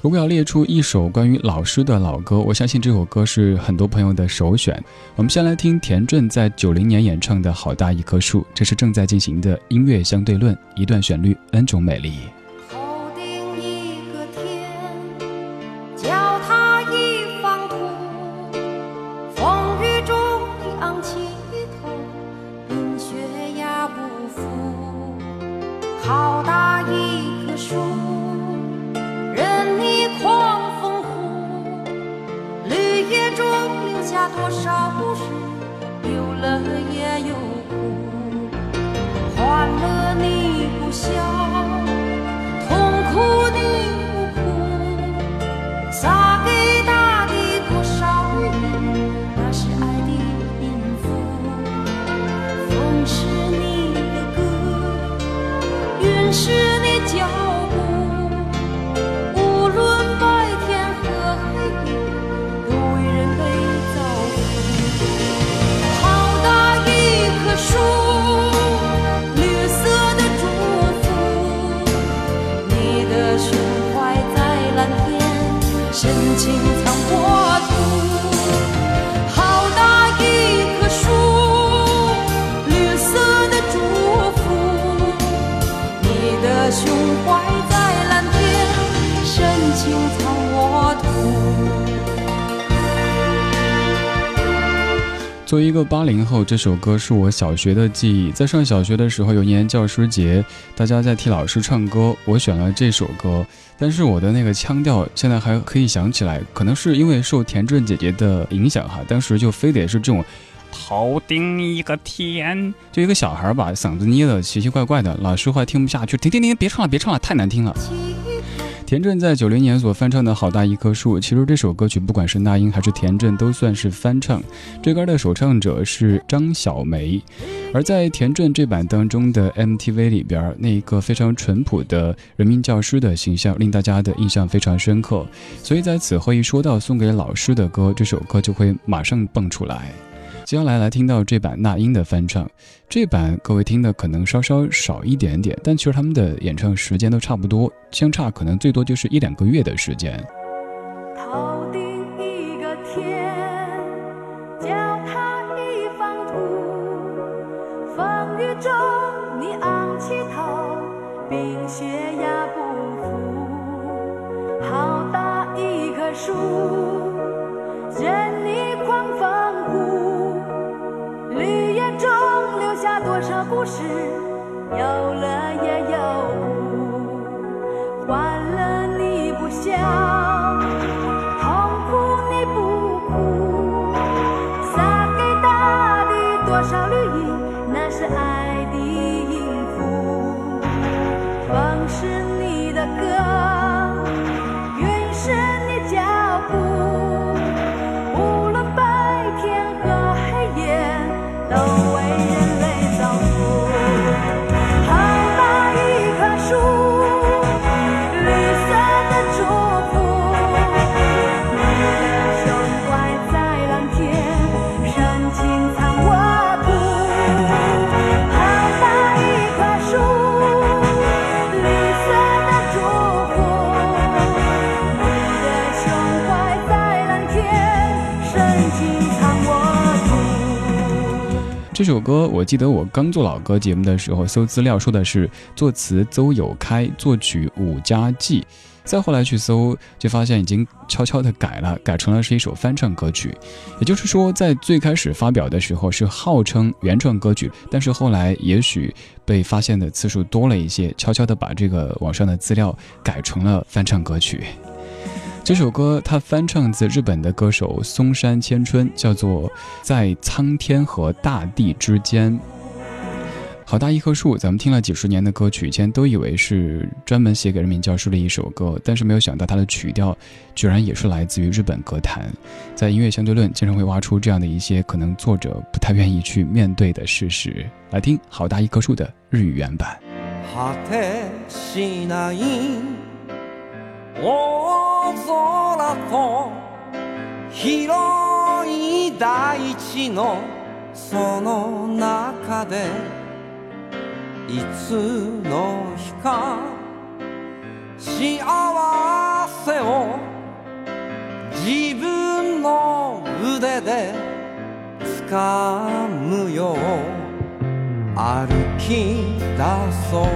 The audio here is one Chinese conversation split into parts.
如果要列出一首关于老师的老歌，我相信这首歌是很多朋友的首选。我们先来听田震在九零年演唱的《好大一棵树》，这是正在进行的音乐相对论，一段旋律，n 种美丽。下多少故事，有乐也有苦，欢乐你不笑，痛苦你不哭，洒给大地多少雨，那是爱的音符。风是你的歌，云是你脚。作为一个八零后，这首歌是我小学的记忆。在上小学的时候，有一年教师节，大家在替老师唱歌，我选了这首歌。但是我的那个腔调现在还可以想起来，可能是因为受田震姐姐的影响哈。当时就非得是这种，头顶一个天，就一个小孩把嗓子捏得奇奇怪怪的，老师话听不下去，停停停，别唱了，别唱了，太难听了。田震在九零年所翻唱的好大一棵树，其实这首歌曲不管是那英还是田震都算是翻唱。这歌的首唱者是张小梅，而在田震这版当中的 MTV 里边，那一个非常淳朴的人民教师的形象令大家的印象非常深刻。所以在此后一说到送给老师的歌，这首歌就会马上蹦出来。接下来来听到这版那英的翻唱，这版各位听的可能稍稍少一点点，但其实他们的演唱时间都差不多，相差可能最多就是一两个月的时间。好大一棵树，是有了这首歌我记得我刚做老歌节目的时候搜资料说的是作词邹有开，作曲伍家骥。再后来去搜，就发现已经悄悄的改了，改成了是一首翻唱歌曲。也就是说，在最开始发表的时候是号称原创歌曲，但是后来也许被发现的次数多了一些，悄悄的把这个网上的资料改成了翻唱歌曲。这首歌它翻唱自日本的歌手松山千春，叫做《在苍天和大地之间》。好大一棵树，咱们听了几十年的歌曲，以前都以为是专门写给人民教师的一首歌，但是没有想到它的曲调居然也是来自于日本歌坛。在音乐相对论经常会挖出这样的一些可能作者不太愿意去面对的事实。来听好大一棵树的日语原版。空と広い大地のその中でいつの日か幸せを自分の腕で掴むよう歩き出そう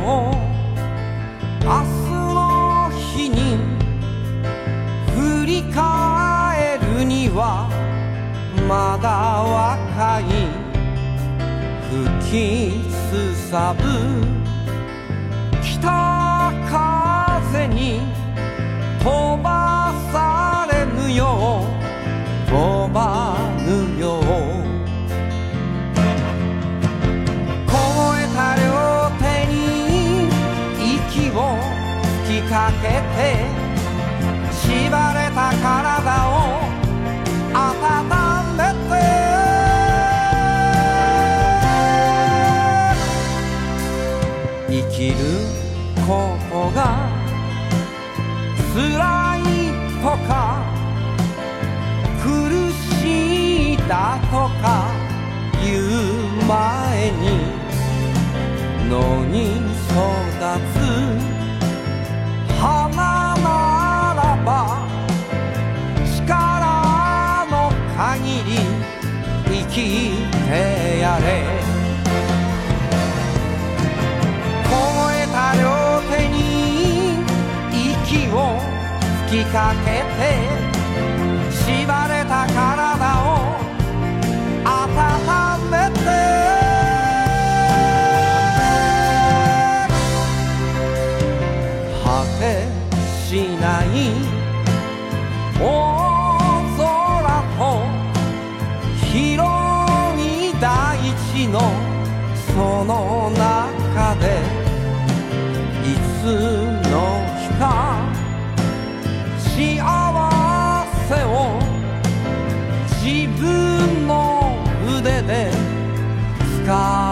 はまだ若い吹きすさぶ北風に飛ばされぬよう飛ばぬよう凍えた両手に息を吹きかけて縛れた体ことが辛いとか苦しいだとか言う前に野に育つ花のかけて縛れた体を温めて。果てしない大空と広い大地のその中でいつの日か God.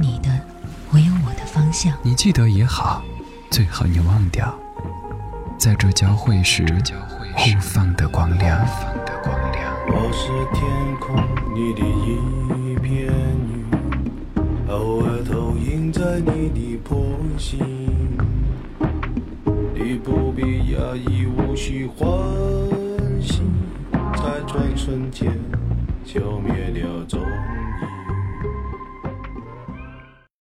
你的，我有我的方向。你记得也好，最好你忘掉，在这交汇时互放的光亮。我是天空里的一片云，偶尔投影在你的波心。你不必压抑，无需欢喜，在转瞬间消灭了踪